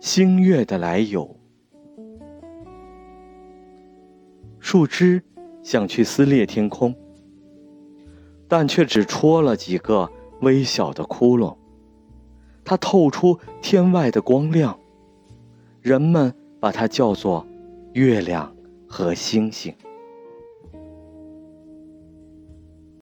星月的来由。树枝想去撕裂天空但却只戳了几个微小的窟窿。它透出天外的光亮人们把它叫做月亮和星星。